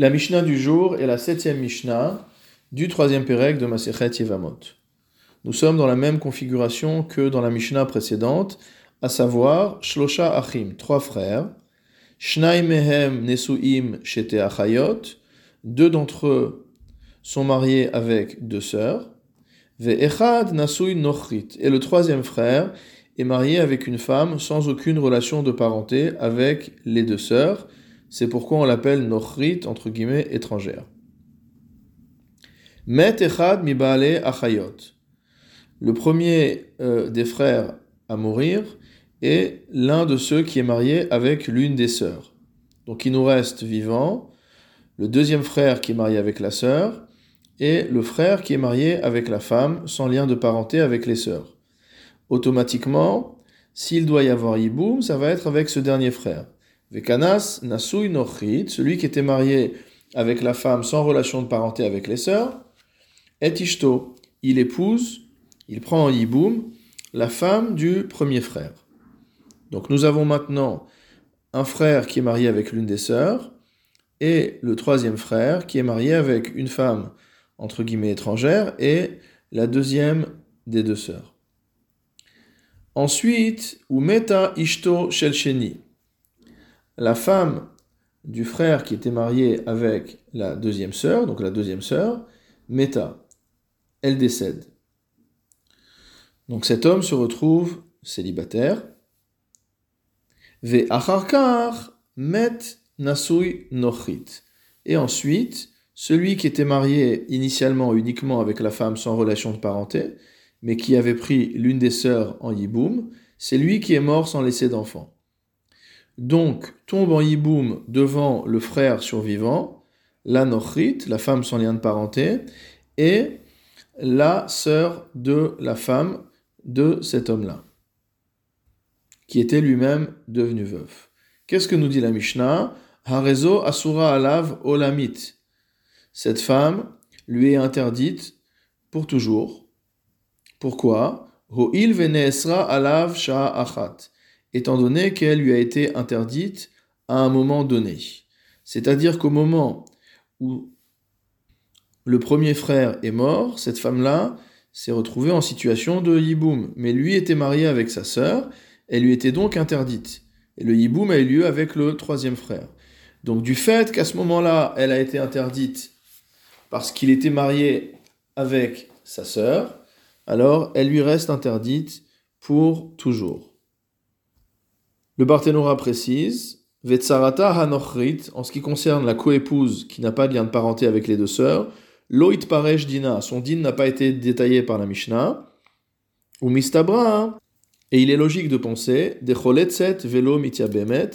La Mishnah du jour est la septième Mishnah du troisième Pérec de Masechet Yevamot. Nous sommes dans la même configuration que dans la Mishnah précédente, à savoir Shlosha Achim, trois frères, Shnai Mehem Nesuim Shete Achayot, deux d'entre eux sont mariés avec deux sœurs, Ve'echad Nasui Nochrit, et le troisième frère est marié avec une femme sans aucune relation de parenté avec les deux sœurs, c'est pourquoi on l'appelle Nochrit, entre guillemets, étrangère. Met Echad Mibale Achayot. Le premier euh, des frères à mourir est l'un de ceux qui est marié avec l'une des sœurs. Donc il nous reste vivant le deuxième frère qui est marié avec la sœur et le frère qui est marié avec la femme sans lien de parenté avec les sœurs. Automatiquement, s'il doit y avoir Yiboum, ça va être avec ce dernier frère. Vekanas Nasui Nochrit, celui qui était marié avec la femme sans relation de parenté avec les sœurs, et Ishto, il épouse, il prend en Yiboum la femme du premier frère. Donc nous avons maintenant un frère qui est marié avec l'une des sœurs, et le troisième frère qui est marié avec une femme entre guillemets étrangère et la deuxième des deux sœurs. Ensuite, ou meta ishto shelcheni? La femme du frère qui était marié avec la deuxième sœur, donc la deuxième sœur, Meta, elle décède. Donc cet homme se retrouve célibataire. Ve acharkar met nasui nochit. Et ensuite, celui qui était marié initialement uniquement avec la femme sans relation de parenté, mais qui avait pris l'une des sœurs en yiboum, c'est lui qui est mort sans laisser d'enfant donc tombe en yiboum devant le frère survivant, la nochrit, la femme sans lien de parenté, et la sœur de la femme de cet homme-là, qui était lui-même devenu veuf. Qu'est-ce que nous dit la Mishnah? Asura alav olamit. Cette femme lui est interdite pour toujours. Pourquoi? Alav étant donné qu'elle lui a été interdite à un moment donné. C'est-à-dire qu'au moment où le premier frère est mort, cette femme-là s'est retrouvée en situation de yiboum. Mais lui était marié avec sa sœur, elle lui était donc interdite. Et le yiboum a eu lieu avec le troisième frère. Donc du fait qu'à ce moment-là, elle a été interdite parce qu'il était marié avec sa sœur, alors elle lui reste interdite pour toujours. Le Barthénora précise Vetsarata Hanochrit, en ce qui concerne la coépouse qui n'a pas de lien de parenté avec les deux sœurs, Loït Paresh Dina, son din n'a pas été détaillé par la Mishnah, ou Mistabra, et il est logique de penser, Decholetzet Velo Mitya Bemet,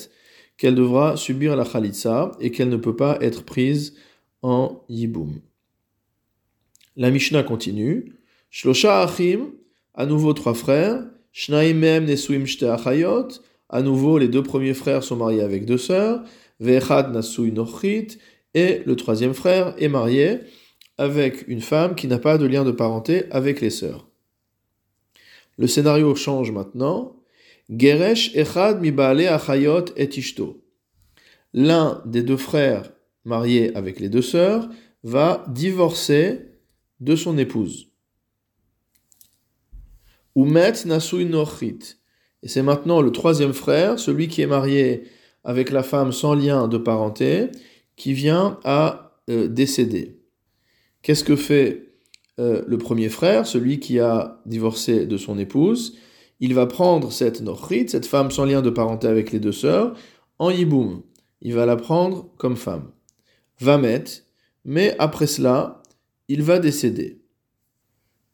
qu'elle devra subir la Khalitsa et qu'elle ne peut pas être prise en Yiboum. La Mishnah continue Shlosha Achim, à nouveau trois frères, Shnaim Mem Nesuim Shte Achayot, à nouveau, les deux premiers frères sont mariés avec deux sœurs, Vechad Nasui Nochit, et le troisième frère est marié avec une femme qui n'a pas de lien de parenté avec les sœurs. Le scénario change maintenant. Geresh Echad Achayot et. L'un des deux frères mariés avec les deux sœurs va divorcer de son épouse. Umet Nasui Nochit et c'est maintenant le troisième frère, celui qui est marié avec la femme sans lien de parenté, qui vient à euh, décéder. Qu'est-ce que fait euh, le premier frère, celui qui a divorcé de son épouse? Il va prendre cette nochrit, cette femme sans lien de parenté avec les deux sœurs, en yiboum. Il va la prendre comme femme. Va mettre, mais après cela, il va décéder.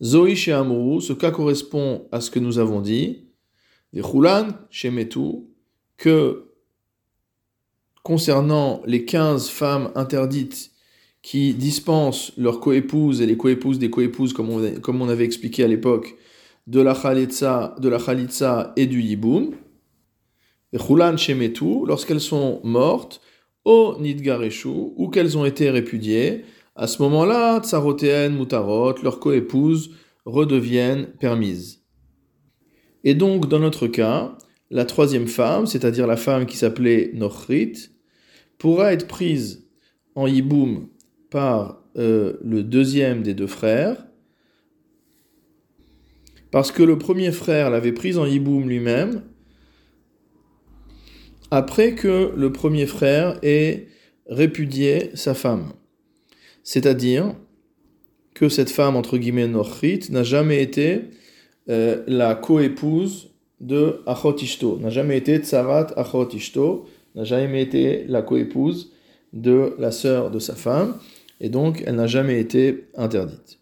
Zoï chez Amourou, ce cas correspond à ce que nous avons dit chez Metou, que concernant les 15 femmes interdites qui dispensent leurs coépouses et les coépouses des coépouses, comme on, comme on avait expliqué à l'époque, de la Khalitsa, de la et du Yiboum, chez Metou, lorsqu'elles sont mortes, au Nidgareshu, ou qu'elles ont été répudiées, à ce moment-là, Tsarotéen, Mutarot, leurs coépouses redeviennent permises. Et donc, dans notre cas, la troisième femme, c'est-à-dire la femme qui s'appelait Nochrit, pourra être prise en Yiboum par euh, le deuxième des deux frères, parce que le premier frère l'avait prise en Yiboum lui-même, après que le premier frère ait répudié sa femme. C'est-à-dire que cette femme, entre guillemets, Nochrit, n'a jamais été euh, la coépouse de Achot n'a jamais été Tsarat Achot n'a jamais été la coépouse de la sœur de sa femme, et donc elle n'a jamais été interdite.